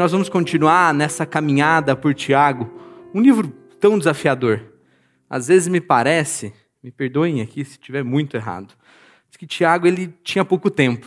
Nós vamos continuar nessa caminhada por Tiago, um livro tão desafiador. Às vezes me parece, me perdoem aqui se estiver muito errado, que Tiago ele tinha pouco tempo.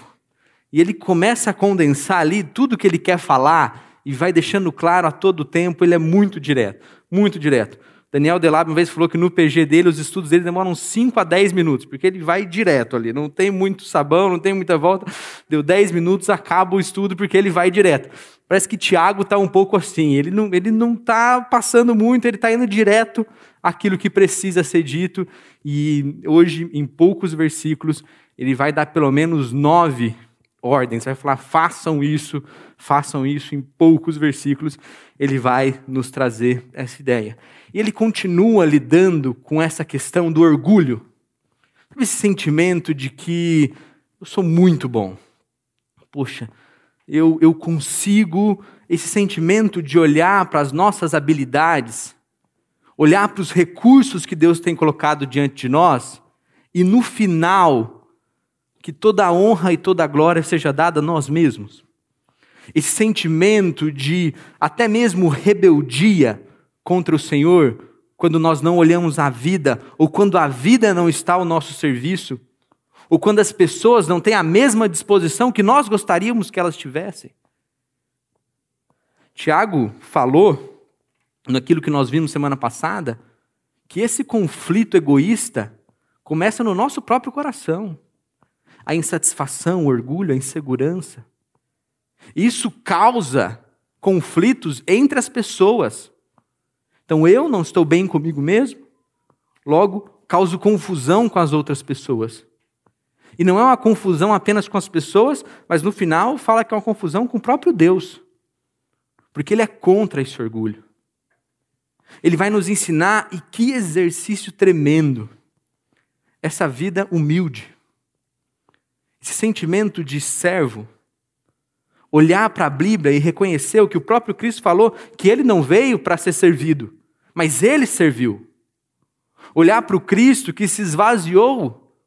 E ele começa a condensar ali tudo que ele quer falar e vai deixando claro a todo tempo, ele é muito direto, muito direto. Daniel Delab uma vez falou que no PG dele, os estudos dele demoram 5 a 10 minutos, porque ele vai direto ali, não tem muito sabão, não tem muita volta. Deu 10 minutos, acaba o estudo, porque ele vai direto. Parece que Tiago está um pouco assim, ele não está ele não tá passando muito, ele está indo direto aquilo que precisa ser dito, e hoje, em poucos versículos, ele vai dar pelo menos nove ordens, vai falar: façam isso, façam isso, em poucos versículos, ele vai nos trazer essa ideia. E ele continua lidando com essa questão do orgulho. Esse sentimento de que eu sou muito bom. Poxa, eu, eu consigo, esse sentimento de olhar para as nossas habilidades, olhar para os recursos que Deus tem colocado diante de nós, e no final, que toda a honra e toda a glória seja dada a nós mesmos. Esse sentimento de até mesmo rebeldia, contra o Senhor quando nós não olhamos a vida, ou quando a vida não está ao nosso serviço, ou quando as pessoas não têm a mesma disposição que nós gostaríamos que elas tivessem. Tiago falou, naquilo que nós vimos semana passada, que esse conflito egoísta começa no nosso próprio coração. A insatisfação, o orgulho, a insegurança. Isso causa conflitos entre as pessoas. Então eu não estou bem comigo mesmo, logo causo confusão com as outras pessoas. E não é uma confusão apenas com as pessoas, mas no final fala que é uma confusão com o próprio Deus. Porque ele é contra esse orgulho. Ele vai nos ensinar, e que exercício tremendo, essa vida humilde, esse sentimento de servo, olhar para a Bíblia e reconhecer o que o próprio Cristo falou, que ele não veio para ser servido, mas ele serviu. Olhar para o Cristo que se esvaziou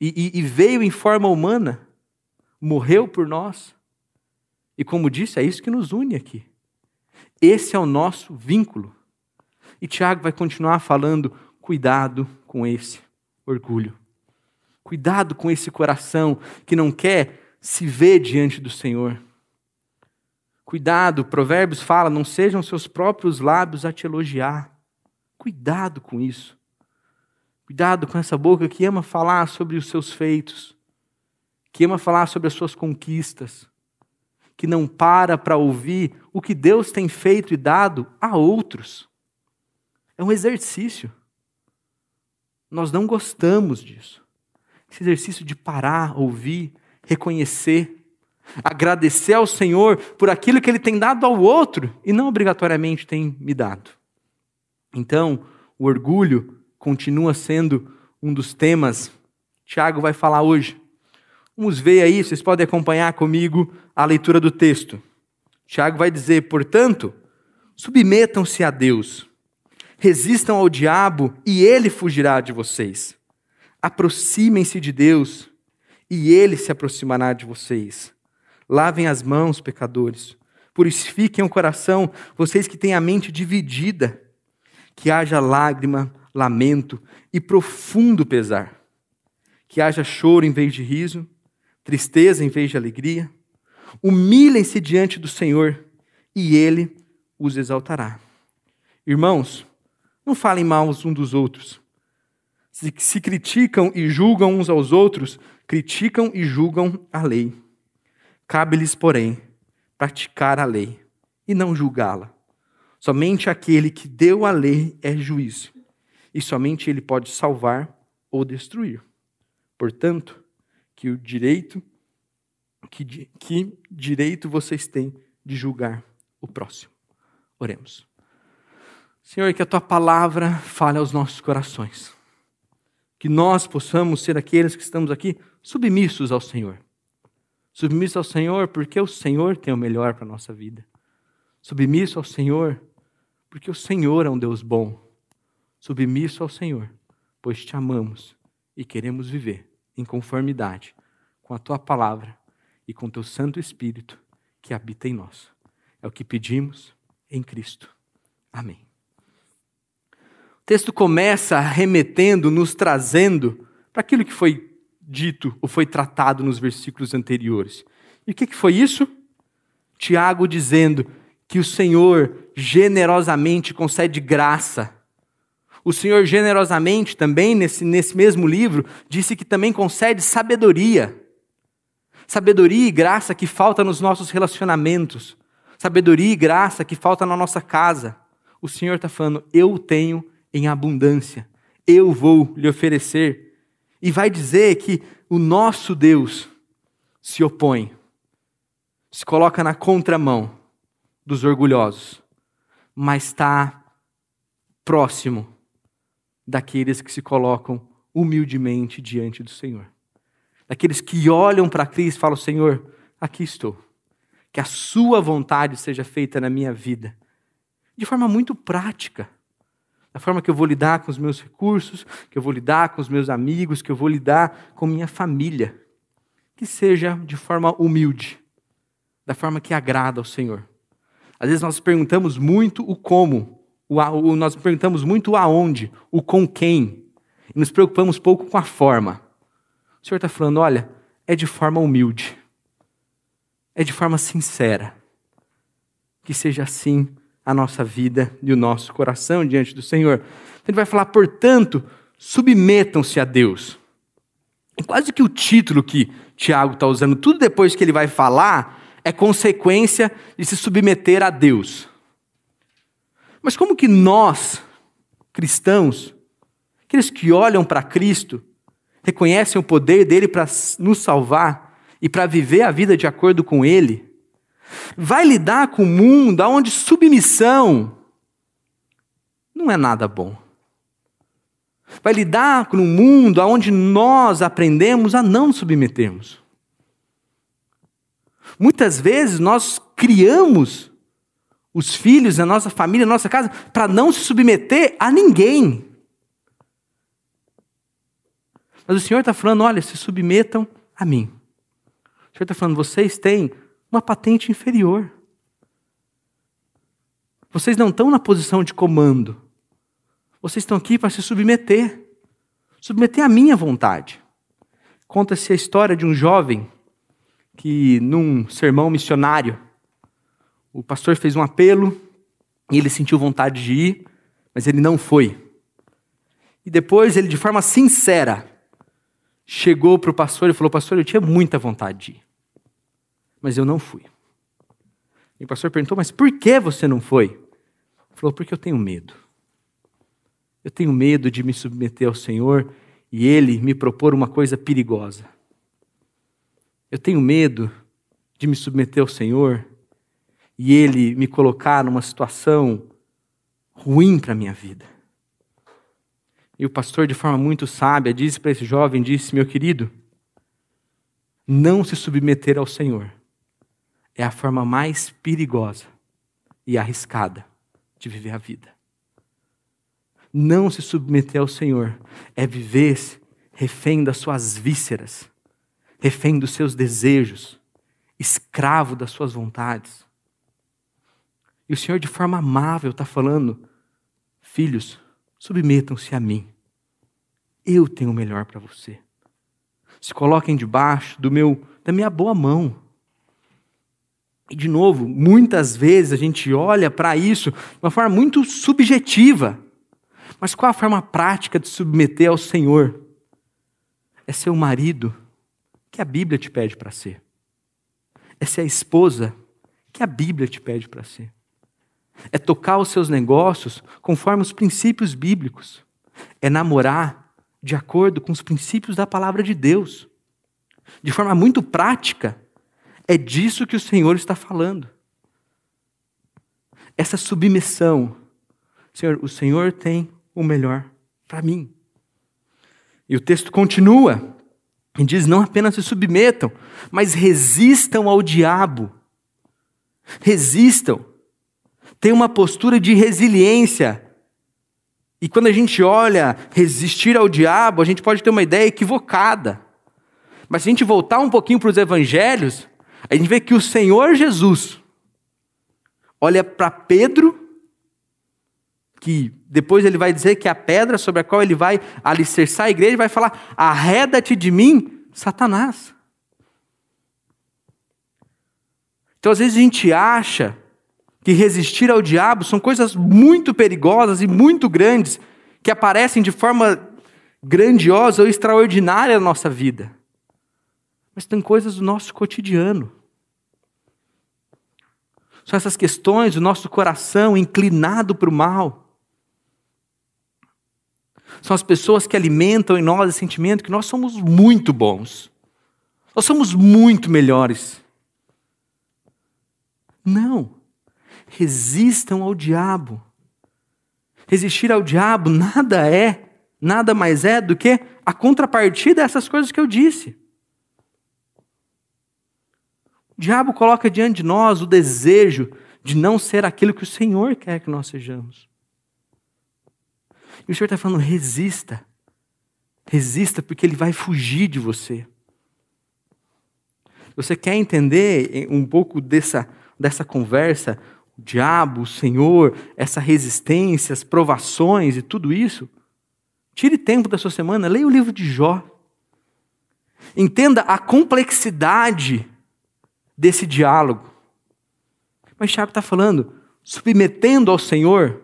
e, e, e veio em forma humana, morreu por nós. E como disse, é isso que nos une aqui. Esse é o nosso vínculo. E Tiago vai continuar falando: cuidado com esse orgulho. Cuidado com esse coração que não quer se vê diante do Senhor. Cuidado, Provérbios fala, não sejam seus próprios lábios a te elogiar. Cuidado com isso. Cuidado com essa boca que ama falar sobre os seus feitos, que ama falar sobre as suas conquistas, que não para para ouvir o que Deus tem feito e dado a outros. É um exercício. Nós não gostamos disso. Esse exercício de parar, ouvir, reconhecer, agradecer ao Senhor por aquilo que Ele tem dado ao outro e não obrigatoriamente tem me dado. Então, o orgulho continua sendo um dos temas que Tiago vai falar hoje. Vamos ver aí, vocês podem acompanhar comigo a leitura do texto. Tiago vai dizer, portanto, submetam-se a Deus, resistam ao diabo e ele fugirá de vocês. Aproximem-se de Deus e ele se aproximará de vocês. Lavem as mãos, pecadores. Purifiquem o coração, vocês que têm a mente dividida. Que haja lágrima, lamento e profundo pesar. Que haja choro em vez de riso, tristeza em vez de alegria. Humilhem-se diante do Senhor e ele os exaltará. Irmãos, não falem mal uns dos outros. Se, se criticam e julgam uns aos outros, criticam e julgam a lei. Cabe-lhes, porém, praticar a lei e não julgá-la. Somente aquele que deu a lei é juiz, e somente ele pode salvar ou destruir. Portanto, que o direito que, que direito vocês têm de julgar o próximo. Oremos. Senhor, que a tua palavra fale aos nossos corações. Que nós possamos ser aqueles que estamos aqui submissos ao Senhor. Submissos ao Senhor porque o Senhor tem o melhor para a nossa vida. Submisso ao Senhor porque o Senhor é um Deus bom. Submisso ao Senhor, pois te amamos e queremos viver em conformidade com a tua palavra e com teu Santo Espírito que habita em nós. É o que pedimos em Cristo. Amém. O texto começa remetendo, nos trazendo para aquilo que foi dito ou foi tratado nos versículos anteriores. E o que foi isso? Tiago dizendo que o Senhor generosamente concede graça. O Senhor generosamente também, nesse, nesse mesmo livro, disse que também concede sabedoria. Sabedoria e graça que falta nos nossos relacionamentos. Sabedoria e graça que falta na nossa casa. O Senhor está falando, eu tenho em abundância. Eu vou lhe oferecer. E vai dizer que o nosso Deus se opõe, se coloca na contramão dos orgulhosos, mas está próximo daqueles que se colocam humildemente diante do Senhor. Daqueles que olham para Cristo e falam: Senhor, aqui estou. Que a Sua vontade seja feita na minha vida. De forma muito prática. Da forma que eu vou lidar com os meus recursos, que eu vou lidar com os meus amigos, que eu vou lidar com minha família. Que seja de forma humilde. Da forma que agrada ao Senhor. Às vezes nós perguntamos muito o como, o, o, nós perguntamos muito o aonde, o com quem, e nos preocupamos pouco com a forma. O Senhor está falando: olha, é de forma humilde, é de forma sincera. Que seja assim a nossa vida e o nosso coração diante do Senhor. Ele vai falar, portanto, submetam-se a Deus. E quase que o título que Tiago está usando, tudo depois que ele vai falar, é consequência de se submeter a Deus. Mas como que nós, cristãos, aqueles que olham para Cristo, reconhecem o poder dele para nos salvar e para viver a vida de acordo com ele, vai lidar com o mundo onde submissão não é nada bom. Vai lidar com um mundo onde nós aprendemos a não nos submetermos. Muitas vezes nós criamos os filhos, a nossa família, a nossa casa, para não se submeter a ninguém. Mas o Senhor está falando: olha, se submetam a mim. O Senhor está falando: vocês têm uma patente inferior. Vocês não estão na posição de comando. Vocês estão aqui para se submeter. Submeter à minha vontade. Conta-se a história de um jovem que, num sermão missionário, o pastor fez um apelo e ele sentiu vontade de ir, mas ele não foi. E depois ele, de forma sincera, chegou para o pastor e falou: Pastor, eu tinha muita vontade de ir, mas eu não fui. E o pastor perguntou: Mas por que você não foi? Ele falou: Porque eu tenho medo. Eu tenho medo de me submeter ao Senhor e Ele me propor uma coisa perigosa. Eu tenho medo de me submeter ao Senhor e ele me colocar numa situação ruim para a minha vida. E o pastor, de forma muito sábia, disse para esse jovem: disse, meu querido, não se submeter ao Senhor é a forma mais perigosa e arriscada de viver a vida. Não se submeter ao Senhor é viver refém das suas vísceras, refém dos seus desejos, escravo das suas vontades. E o Senhor, de forma amável, está falando: Filhos, submetam-se a mim. Eu tenho o melhor para você. Se coloquem debaixo do meu, da minha boa mão. E, de novo, muitas vezes a gente olha para isso de uma forma muito subjetiva. Mas qual a forma prática de submeter ao Senhor? É ser o marido que a Bíblia te pede para ser. É ser a esposa que a Bíblia te pede para ser é tocar os seus negócios conforme os princípios bíblicos, é namorar de acordo com os princípios da palavra de Deus. De forma muito prática, é disso que o Senhor está falando. Essa submissão. Senhor, o Senhor tem o melhor para mim. E o texto continua e diz: não apenas se submetam, mas resistam ao diabo. Resistam tem uma postura de resiliência. E quando a gente olha resistir ao diabo, a gente pode ter uma ideia equivocada. Mas se a gente voltar um pouquinho para os evangelhos, a gente vê que o Senhor Jesus, olha para Pedro, que depois ele vai dizer que a pedra sobre a qual ele vai alicerçar a igreja vai falar: arreda-te de mim, Satanás. Então, às vezes, a gente acha que resistir ao diabo são coisas muito perigosas e muito grandes, que aparecem de forma grandiosa ou extraordinária na nossa vida. Mas tem coisas do nosso cotidiano. São essas questões do nosso coração inclinado para o mal. São as pessoas que alimentam em nós o sentimento que nós somos muito bons. Nós somos muito melhores. Não. Resistam ao diabo. Resistir ao diabo nada é, nada mais é do que a contrapartida dessas coisas que eu disse. O diabo coloca diante de nós o desejo de não ser aquilo que o Senhor quer que nós sejamos. E o Senhor está falando: resista. Resista, porque ele vai fugir de você. Você quer entender um pouco dessa dessa conversa, o diabo, o Senhor, essa resistência, as provações e tudo isso, tire tempo da sua semana, leia o livro de Jó. Entenda a complexidade desse diálogo. Mas Tiago está falando, submetendo ao Senhor,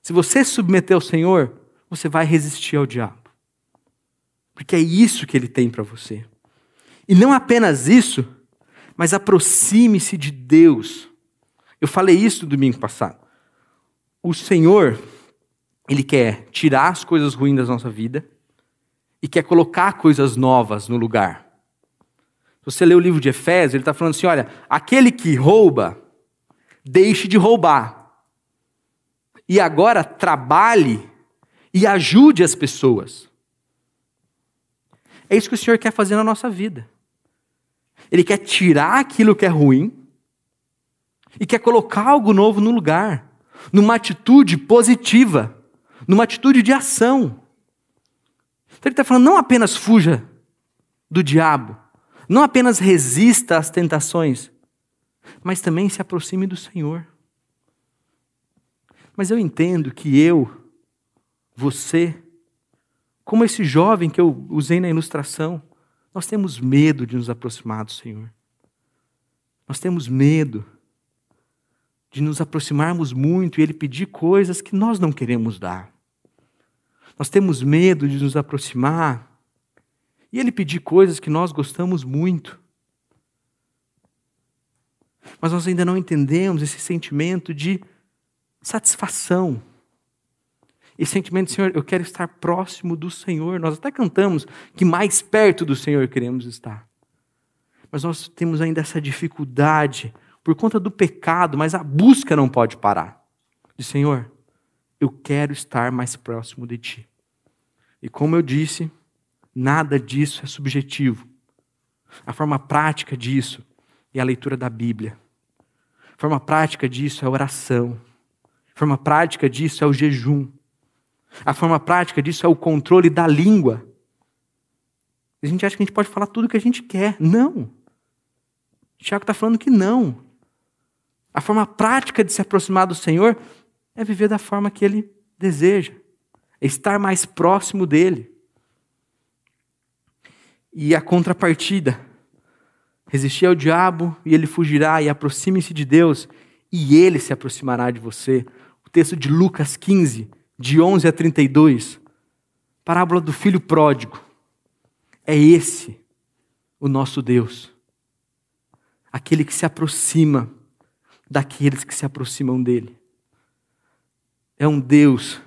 se você submeter ao Senhor, você vai resistir ao diabo. Porque é isso que ele tem para você. E não apenas isso, mas aproxime-se de Deus. Eu falei isso no domingo passado. O Senhor, Ele quer tirar as coisas ruins da nossa vida e quer colocar coisas novas no lugar. Você lê o livro de Efésios, ele está falando assim: olha, aquele que rouba, deixe de roubar. E agora trabalhe e ajude as pessoas. É isso que o Senhor quer fazer na nossa vida. Ele quer tirar aquilo que é ruim e quer colocar algo novo no lugar, numa atitude positiva, numa atitude de ação. Então ele está falando, não apenas fuja do diabo, não apenas resista às tentações, mas também se aproxime do Senhor. Mas eu entendo que eu, você, como esse jovem que eu usei na ilustração, nós temos medo de nos aproximar do Senhor. Nós temos medo de nos aproximarmos muito e Ele pedir coisas que nós não queremos dar. Nós temos medo de nos aproximar e Ele pedir coisas que nós gostamos muito. Mas nós ainda não entendemos esse sentimento de satisfação e sentimento, Senhor, eu quero estar próximo do Senhor. Nós até cantamos que mais perto do Senhor queremos estar. Mas nós temos ainda essa dificuldade por conta do pecado, mas a busca não pode parar. De Senhor, eu quero estar mais próximo de Ti. E como eu disse, nada disso é subjetivo. A forma prática disso é a leitura da Bíblia. A forma prática disso é a oração. A forma prática disso é o jejum. A forma prática disso é o controle da língua. A gente acha que a gente pode falar tudo o que a gente quer. Não. Tiago está falando que não. A forma prática de se aproximar do Senhor é viver da forma que Ele deseja, é estar mais próximo dEle. E a contrapartida, resistir ao diabo e ele fugirá, e aproxime-se de Deus e ele se aproximará de você. O texto de Lucas 15 de 11 a 32, parábola do filho pródigo. É esse o nosso Deus. Aquele que se aproxima daqueles que se aproximam dele. É um Deus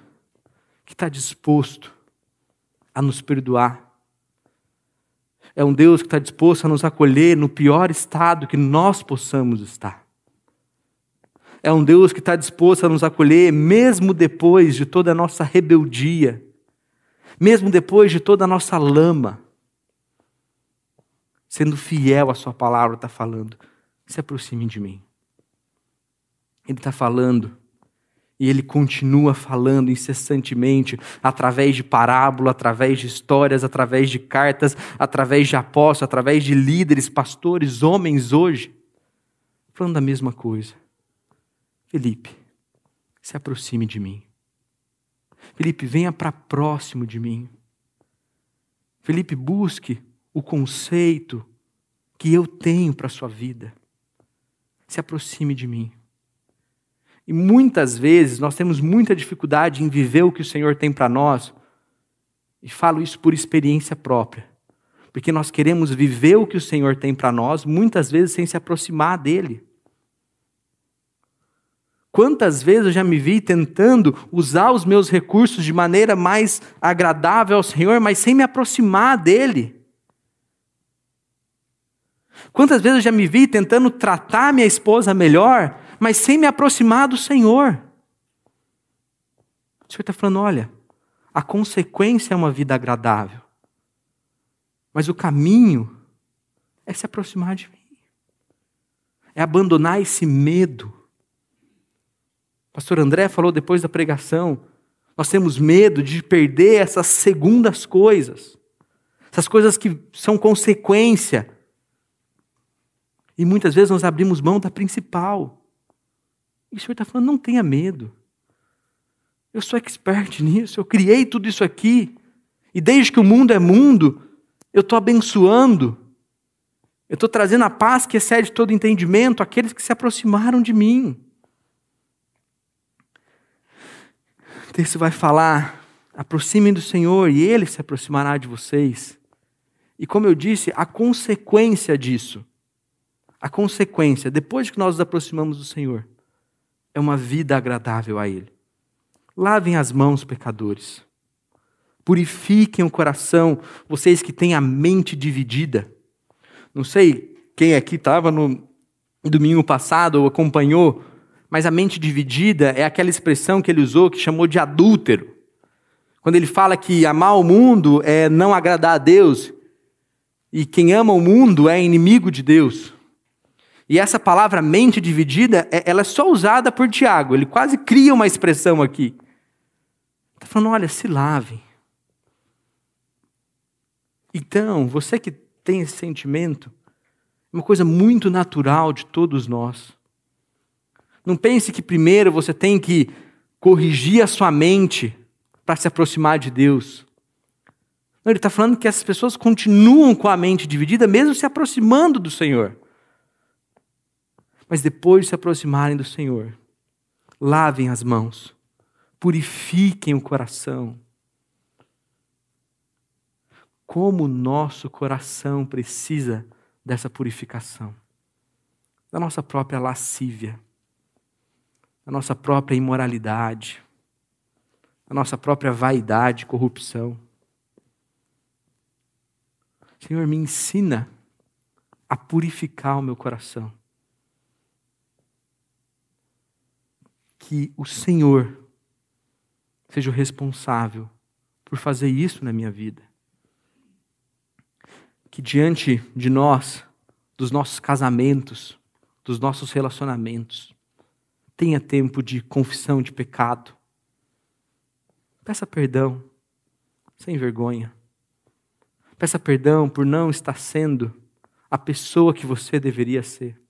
que está disposto a nos perdoar. É um Deus que está disposto a nos acolher no pior estado que nós possamos estar é um Deus que está disposto a nos acolher, mesmo depois de toda a nossa rebeldia, mesmo depois de toda a nossa lama. Sendo fiel à Sua palavra, está falando: se aproxime de mim. Ele está falando, e ele continua falando incessantemente, através de parábola, através de histórias, através de cartas, através de apóstolos, através de líderes, pastores, homens hoje, falando a mesma coisa Felipe, se aproxime de mim. Felipe, venha para próximo de mim. Felipe, busque o conceito que eu tenho para a sua vida. Se aproxime de mim. E muitas vezes nós temos muita dificuldade em viver o que o Senhor tem para nós, e falo isso por experiência própria, porque nós queremos viver o que o Senhor tem para nós, muitas vezes sem se aproximar dele. Quantas vezes eu já me vi tentando usar os meus recursos de maneira mais agradável ao Senhor, mas sem me aproximar dele? Quantas vezes eu já me vi tentando tratar minha esposa melhor, mas sem me aproximar do Senhor? O Senhor está falando: olha, a consequência é uma vida agradável, mas o caminho é se aproximar de mim, é abandonar esse medo pastor André falou depois da pregação, nós temos medo de perder essas segundas coisas, essas coisas que são consequência. E muitas vezes nós abrimos mão da principal. E o Senhor está falando, não tenha medo. Eu sou expert nisso, eu criei tudo isso aqui. E desde que o mundo é mundo, eu estou abençoando. Eu estou trazendo a paz que excede todo entendimento àqueles que se aproximaram de mim. O texto vai falar: aproximem do Senhor e ele se aproximará de vocês. E como eu disse, a consequência disso, a consequência, depois que nós nos aproximamos do Senhor, é uma vida agradável a Ele. Lavem as mãos, pecadores. Purifiquem o coração, vocês que têm a mente dividida. Não sei quem aqui estava no domingo passado ou acompanhou mas a mente dividida é aquela expressão que ele usou que chamou de adúltero. Quando ele fala que amar o mundo é não agradar a Deus, e quem ama o mundo é inimigo de Deus. E essa palavra mente dividida, é, ela é só usada por Tiago, ele quase cria uma expressão aqui. Está falando, olha, se lave. Então, você que tem esse sentimento, é uma coisa muito natural de todos nós. Não pense que primeiro você tem que corrigir a sua mente para se aproximar de Deus. Não, ele está falando que essas pessoas continuam com a mente dividida, mesmo se aproximando do Senhor. Mas depois de se aproximarem do Senhor, lavem as mãos, purifiquem o coração. Como o nosso coração precisa dessa purificação, da nossa própria lascívia a nossa própria imoralidade, a nossa própria vaidade, corrupção. Senhor, me ensina a purificar o meu coração. Que o Senhor seja o responsável por fazer isso na minha vida. Que diante de nós, dos nossos casamentos, dos nossos relacionamentos, Tenha tempo de confissão de pecado. Peça perdão, sem vergonha. Peça perdão por não estar sendo a pessoa que você deveria ser.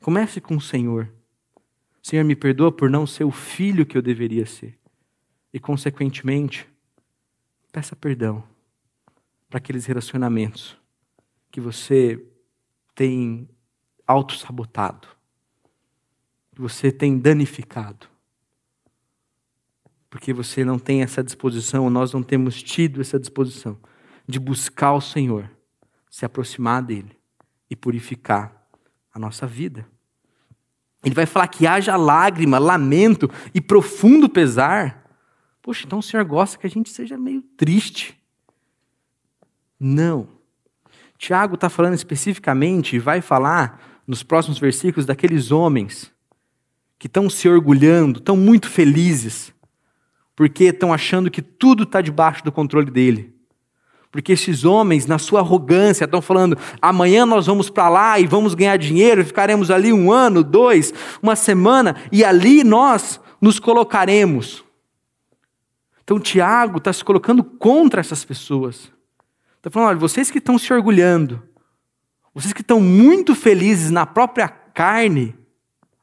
Comece com o Senhor. Senhor, me perdoa por não ser o filho que eu deveria ser. E, consequentemente, peça perdão para aqueles relacionamentos que você tem auto-sabotado que você tem danificado. Porque você não tem essa disposição, nós não temos tido essa disposição de buscar o Senhor, se aproximar dele e purificar a nossa vida. Ele vai falar que haja lágrima, lamento e profundo pesar. Poxa, então o Senhor gosta que a gente seja meio triste. Não. Tiago está falando especificamente, e vai falar nos próximos versículos, daqueles homens que estão se orgulhando, estão muito felizes, porque estão achando que tudo está debaixo do controle dele. Porque esses homens, na sua arrogância, estão falando: amanhã nós vamos para lá e vamos ganhar dinheiro, ficaremos ali um ano, dois, uma semana, e ali nós nos colocaremos. Então, Tiago está se colocando contra essas pessoas. Está falando: olha, vocês que estão se orgulhando, vocês que estão muito felizes na própria carne,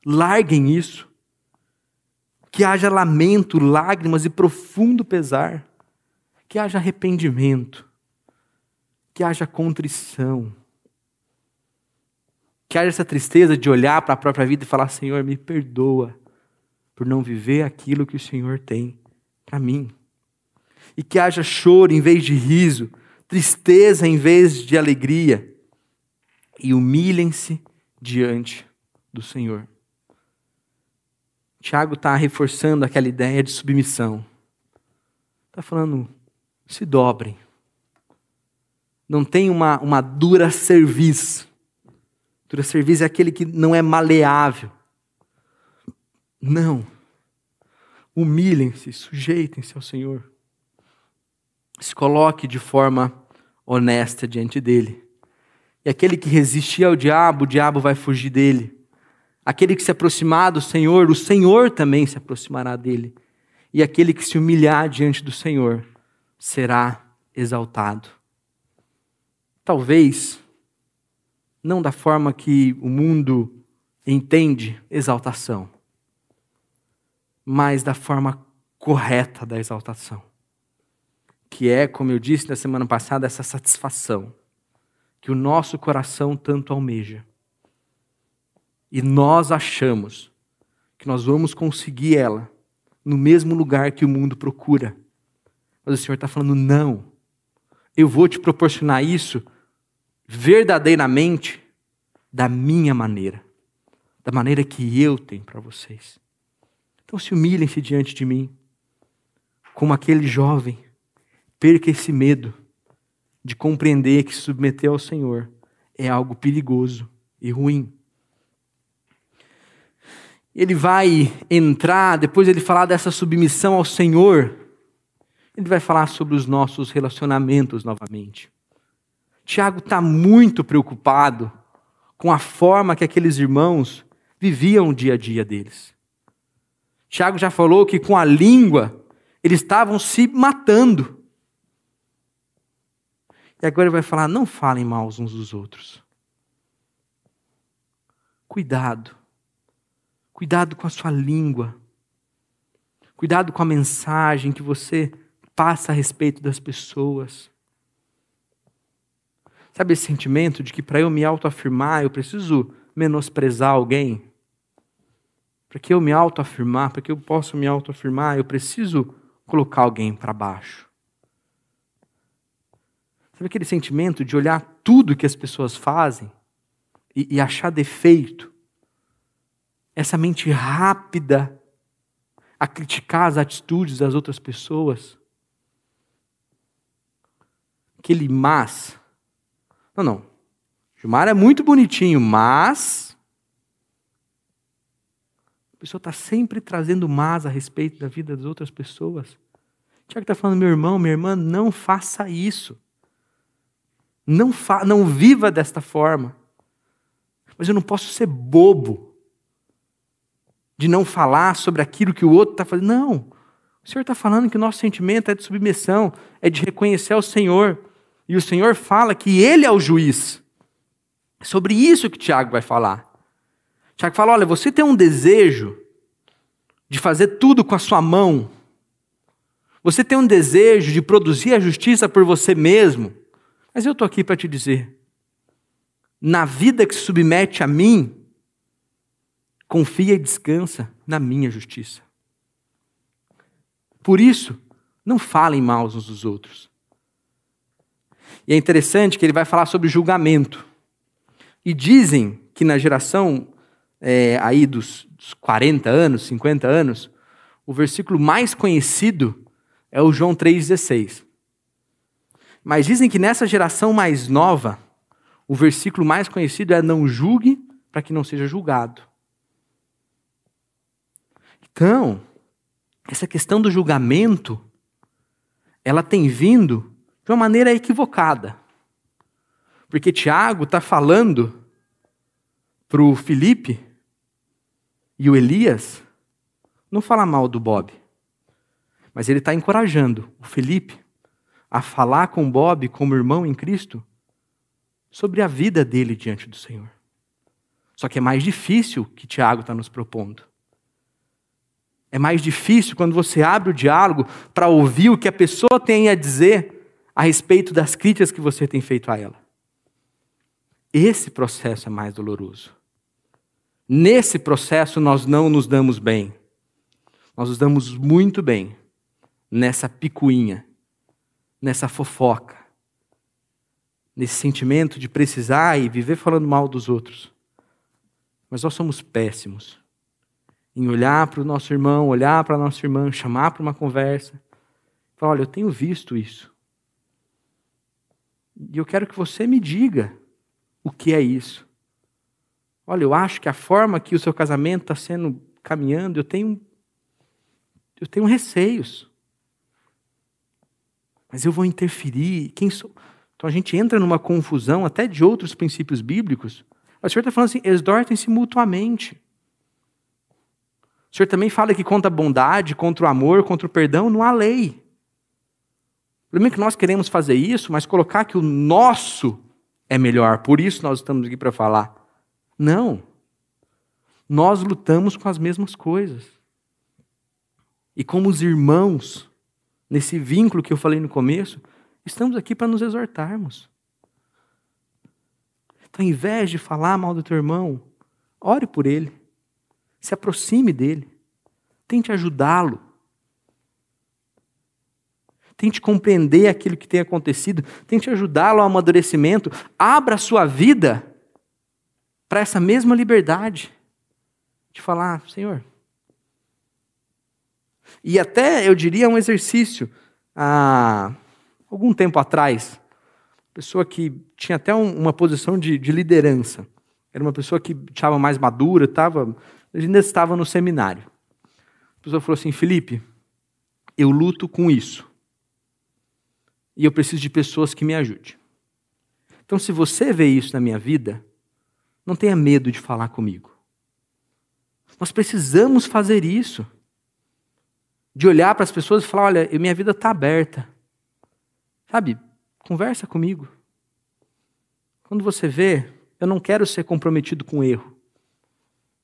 Larguem isso. que haja lamento, lágrimas e profundo pesar, que haja arrependimento, que haja contrição, que haja essa tristeza de olhar para a própria vida e falar: Senhor, me perdoa por não viver aquilo que o Senhor tem para mim. E que haja choro em vez de riso, tristeza em vez de alegria, e humilhem-se diante do Senhor. Tiago está reforçando aquela ideia de submissão. Está falando, se dobrem. Não tem uma, uma dura serviço. Dura serviço é aquele que não é maleável. Não. Humilhem-se, sujeitem-se ao Senhor. Se coloque de forma honesta diante dele. E aquele que resistir ao diabo, o diabo vai fugir dele. Aquele que se aproximar do Senhor, o Senhor também se aproximará dele. E aquele que se humilhar diante do Senhor será exaltado. Talvez, não da forma que o mundo entende exaltação, mas da forma correta da exaltação. Que é, como eu disse na semana passada, essa satisfação que o nosso coração tanto almeja e nós achamos que nós vamos conseguir ela no mesmo lugar que o mundo procura. Mas o Senhor está falando: não, eu vou te proporcionar isso verdadeiramente da minha maneira, da maneira que eu tenho para vocês. Então se humilhem-se diante de mim, como aquele jovem, perca esse medo de compreender que se submeter ao Senhor é algo perigoso e ruim ele vai entrar, depois ele falar dessa submissão ao Senhor, ele vai falar sobre os nossos relacionamentos novamente. Tiago está muito preocupado com a forma que aqueles irmãos viviam o dia a dia deles. Tiago já falou que com a língua eles estavam se matando. E agora ele vai falar: não falem mal uns dos outros. Cuidado. Cuidado com a sua língua. Cuidado com a mensagem que você passa a respeito das pessoas. Sabe esse sentimento de que para eu me autoafirmar, eu preciso menosprezar alguém? Para que eu me autoafirmar, para que eu possa me autoafirmar, eu preciso colocar alguém para baixo. Sabe aquele sentimento de olhar tudo que as pessoas fazem e, e achar defeito? essa mente rápida a criticar as atitudes das outras pessoas. Aquele mas. Não, não. Gilmar é muito bonitinho, mas. A pessoa está sempre trazendo mas a respeito da vida das outras pessoas. Tiago está falando, meu irmão, minha irmã, não faça isso. Não, fa não viva desta forma. Mas eu não posso ser bobo de não falar sobre aquilo que o outro está fazendo. Não. O Senhor está falando que o nosso sentimento é de submissão, é de reconhecer ao Senhor. E o Senhor fala que Ele é o juiz. É sobre isso que Tiago vai falar. Tiago fala: olha, você tem um desejo de fazer tudo com a sua mão. Você tem um desejo de produzir a justiça por você mesmo. Mas eu estou aqui para te dizer: na vida que se submete a mim, confia e descansa na minha justiça. Por isso, não falem mal uns dos outros. E é interessante que ele vai falar sobre julgamento. E dizem que na geração é, aí dos, dos 40 anos, 50 anos, o versículo mais conhecido é o João 3,16. Mas dizem que nessa geração mais nova, o versículo mais conhecido é: Não julgue para que não seja julgado. Então, essa questão do julgamento, ela tem vindo de uma maneira equivocada. Porque Tiago está falando para o Felipe e o Elias não falar mal do Bob, mas ele está encorajando o Felipe a falar com Bob como irmão em Cristo sobre a vida dele diante do Senhor. Só que é mais difícil que Tiago está nos propondo É mais difícil quando você abre o diálogo para ouvir o que a pessoa tem a dizer a respeito das críticas que você tem feito a ela. Esse processo é mais doloroso. Nesse processo nós não nos damos bem. Nós nos damos muito bem nessa picuinha, nessa fofoca, nesse sentimento de precisar e viver falando mal dos outros. Mas nós somos péssimos em olhar para o nosso irmão, olhar para a nossa irmã, chamar para uma conversa. Falar, olha, eu tenho visto isso. E eu quero que você me diga o que é isso. Olha, eu acho que a forma que o seu casamento está sendo caminhando, eu tenho, eu tenho receios. Mas eu vou interferir. Quem sou? Então a gente entra numa confusão até de outros princípios bíblicos. O Senhor está falando assim: exortem-se mutuamente. O Senhor também fala que contra a bondade, contra o amor, contra o perdão, não há lei. Problema é que nós queremos fazer isso, mas colocar que o nosso é melhor, por isso nós estamos aqui para falar. Não. Nós lutamos com as mesmas coisas. E como os irmãos, nesse vínculo que eu falei no começo, estamos aqui para nos exortarmos. Então, ao invés de falar mal do teu irmão, ore por ele. Se aproxime dele. Tente ajudá-lo. Tente compreender aquilo que tem acontecido. Tente ajudá-lo ao amadurecimento. Abra a sua vida para essa mesma liberdade de falar, Senhor. E até, eu diria, um exercício. Há algum tempo atrás, pessoa que tinha até uma posição de, de liderança. Era uma pessoa que estava mais madura, estava ainda estava no seminário. A pessoa falou assim: Felipe, eu luto com isso. E eu preciso de pessoas que me ajudem. Então, se você vê isso na minha vida, não tenha medo de falar comigo. Nós precisamos fazer isso. De olhar para as pessoas e falar: olha, minha vida está aberta. Sabe, conversa comigo. Quando você vê, eu não quero ser comprometido com erro.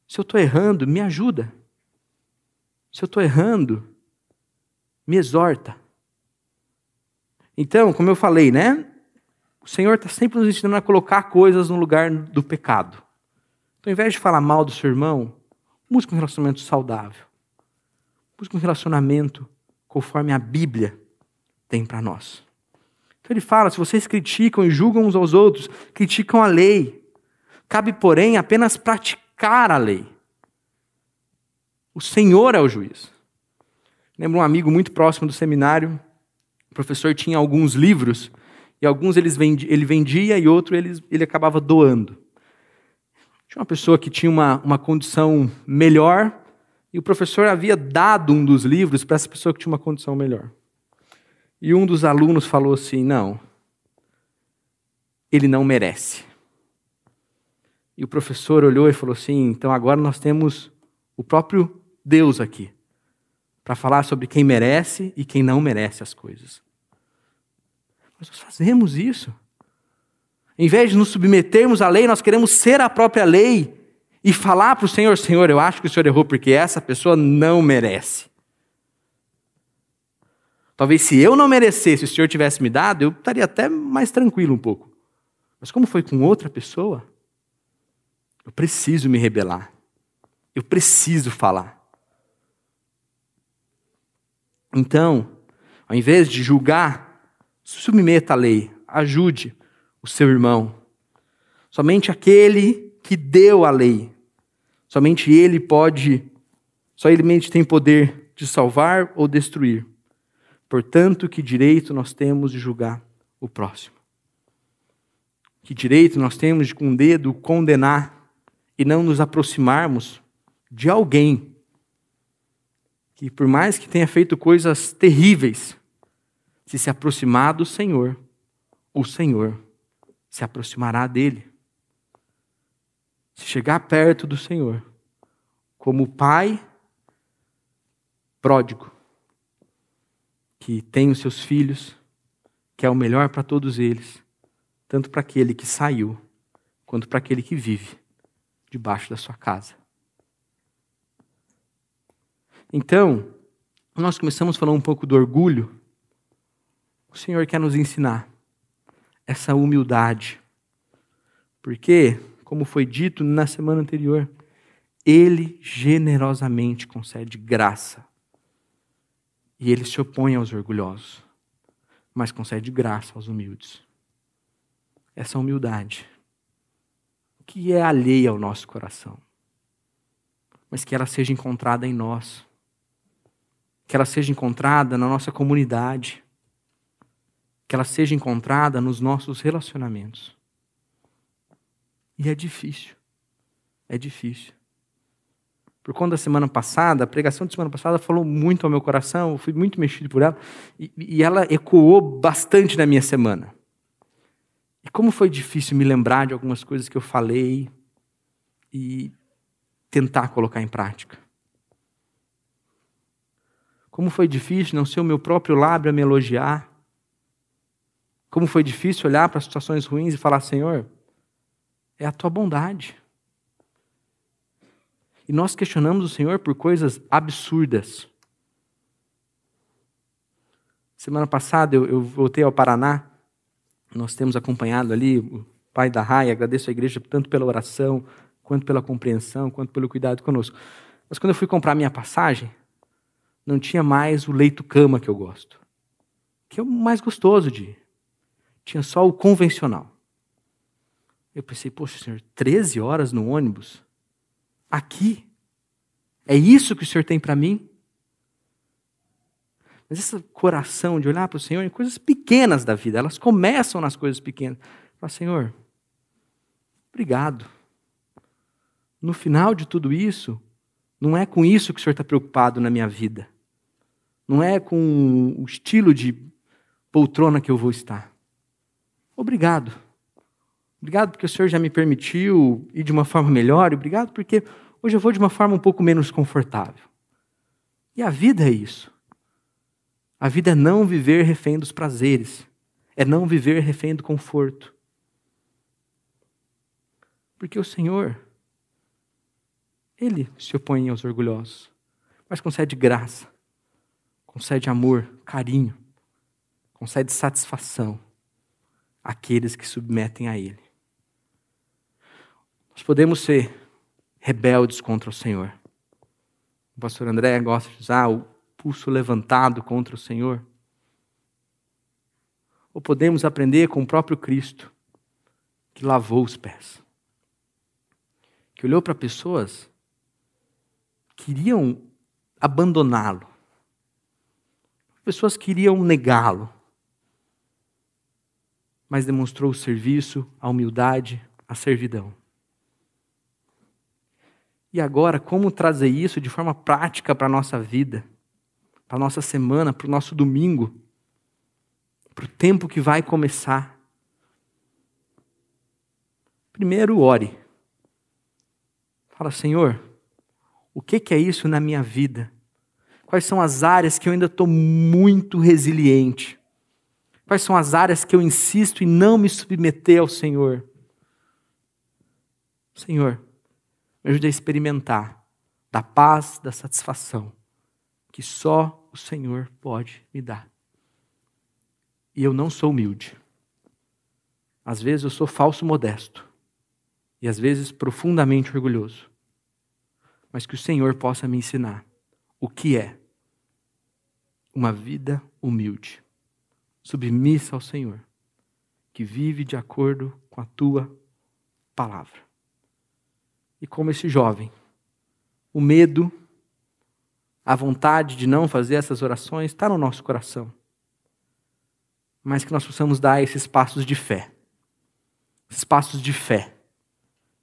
Se eu estou errando, me ajuda. Se eu estou errando, me exorta. Então, como eu falei, né? O Senhor está sempre nos ensinando a colocar coisas no lugar do pecado. Então, ao invés de falar mal do seu irmão, busque um relacionamento saudável. Busque um relacionamento conforme a Bíblia tem para nós. Então ele fala: se vocês criticam e julgam uns aos outros, criticam a lei. Cabe, porém, apenas praticar a lei. O Senhor é o juiz. Lembro um amigo muito próximo do seminário, o professor tinha alguns livros, e alguns ele vendia e outros ele, ele acabava doando. Tinha uma pessoa que tinha uma, uma condição melhor, e o professor havia dado um dos livros para essa pessoa que tinha uma condição melhor. E um dos alunos falou assim: não, ele não merece. E o professor olhou e falou assim: então agora nós temos o próprio Deus aqui para falar sobre quem merece e quem não merece as coisas. Mas nós fazemos isso. Em vez de nos submetermos à lei, nós queremos ser a própria lei e falar para o Senhor: Senhor, eu acho que o Senhor errou porque essa pessoa não merece. Talvez se eu não merecesse, se o Senhor tivesse me dado, eu estaria até mais tranquilo um pouco. Mas como foi com outra pessoa? Eu preciso me rebelar. Eu preciso falar. Então, ao invés de julgar, submeta a lei, ajude o seu irmão. Somente aquele que deu a lei, somente ele pode, só ele tem poder de salvar ou destruir. Portanto, que direito nós temos de julgar o próximo? Que direito nós temos de com um dedo condenar e não nos aproximarmos de alguém que, por mais que tenha feito coisas terríveis, se se aproximar do Senhor, o Senhor se aproximará dele. Se chegar perto do Senhor, como pai pródigo, que tem os seus filhos, que é o melhor para todos eles, tanto para aquele que saiu, quanto para aquele que vive debaixo da sua casa. Então, nós começamos falar um pouco do orgulho. O Senhor quer nos ensinar essa humildade. Porque, como foi dito na semana anterior, Ele generosamente concede graça. E Ele se opõe aos orgulhosos, mas concede graça aos humildes. Essa humildade, que é alheia ao nosso coração, mas que ela seja encontrada em nós, que ela seja encontrada na nossa comunidade, que ela seja encontrada nos nossos relacionamentos. E é difícil. É difícil. Por conta da semana passada, a pregação de semana passada falou muito ao meu coração, eu fui muito mexido por ela, e, e ela ecoou bastante na minha semana. E como foi difícil me lembrar de algumas coisas que eu falei e tentar colocar em prática. Como foi difícil não ser o meu próprio lábio a me elogiar. Como foi difícil olhar para situações ruins e falar: Senhor, é a tua bondade. E nós questionamos o Senhor por coisas absurdas. Semana passada eu, eu voltei ao Paraná. Nós temos acompanhado ali o pai da Raia. Agradeço a igreja tanto pela oração, quanto pela compreensão, quanto pelo cuidado conosco. Mas quando eu fui comprar minha passagem, não tinha mais o leito-cama que eu gosto, que é o mais gostoso de ir. Tinha só o convencional. Eu pensei, poxa, senhor, 13 horas no ônibus? Aqui? É isso que o senhor tem para mim? Mas esse coração de olhar para o Senhor em coisas pequenas da vida, elas começam nas coisas pequenas. Falar, Senhor, obrigado no final de tudo isso, não é com isso que o Senhor está preocupado na minha vida. Não é com o estilo de poltrona que eu vou estar. Obrigado. Obrigado porque o Senhor já me permitiu ir de uma forma melhor. Obrigado porque hoje eu vou de uma forma um pouco menos confortável. E a vida é isso. A vida é não viver refém dos prazeres. É não viver refém do conforto. Porque o Senhor ele se opõe aos orgulhosos, mas concede graça, concede amor, carinho, concede satisfação àqueles que submetem a Ele. Nós podemos ser rebeldes contra o Senhor. O pastor André gosta de usar o pulso levantado contra o Senhor. Ou podemos aprender com o próprio Cristo, que lavou os pés, que olhou para pessoas queriam abandoná-lo. Pessoas queriam negá-lo. Mas demonstrou o serviço, a humildade, a servidão. E agora, como trazer isso de forma prática para a nossa vida, para a nossa semana, para o nosso domingo, para o tempo que vai começar? Primeiro, ore. Fala, Senhor, o que, que é isso na minha vida? Quais são as áreas que eu ainda estou muito resiliente? Quais são as áreas que eu insisto em não me submeter ao Senhor? Senhor, me ajude a experimentar da paz, da satisfação que só o Senhor pode me dar. E eu não sou humilde. Às vezes eu sou falso modesto. E às vezes profundamente orgulhoso mas que o Senhor possa me ensinar o que é uma vida humilde, submissa ao Senhor, que vive de acordo com a tua palavra. E como esse jovem, o medo, a vontade de não fazer essas orações está no nosso coração. Mas que nós possamos dar esses passos de fé. Esses passos de fé.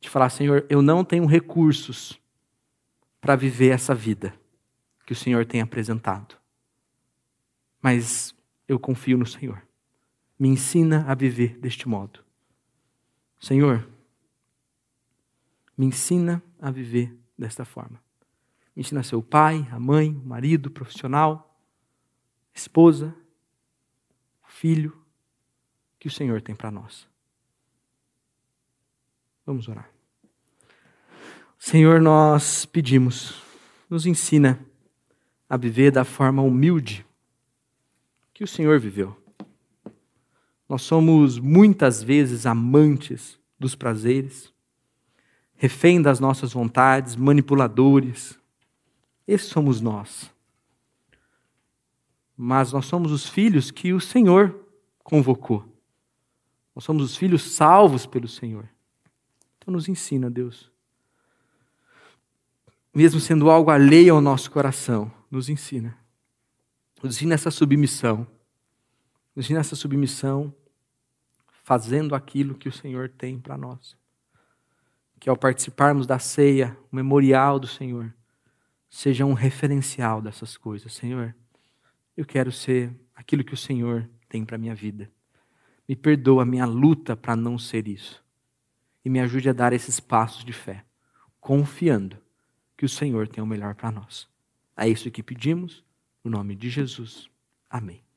De falar, Senhor, eu não tenho recursos para viver essa vida que o Senhor tem apresentado. Mas eu confio no Senhor. Me ensina a viver deste modo. Senhor, me ensina a viver desta forma. Me ensina a ser o pai, a mãe, o marido, o profissional, a esposa, o filho que o Senhor tem para nós. Vamos orar. Senhor, nós pedimos, nos ensina a viver da forma humilde que o Senhor viveu. Nós somos muitas vezes amantes dos prazeres, refém das nossas vontades, manipuladores. Esses somos nós. Mas nós somos os filhos que o Senhor convocou. Nós somos os filhos salvos pelo Senhor. Então nos ensina, Deus. Mesmo sendo algo alheio ao nosso coração, nos ensina. Nos ensina essa submissão. Nos ensina essa submissão fazendo aquilo que o Senhor tem para nós. Que ao participarmos da ceia, o memorial do Senhor, seja um referencial dessas coisas. Senhor, eu quero ser aquilo que o Senhor tem para a minha vida. Me perdoa a minha luta para não ser isso. E me ajude a dar esses passos de fé, confiando que o Senhor tem o melhor para nós. É isso que pedimos, no nome de Jesus. Amém.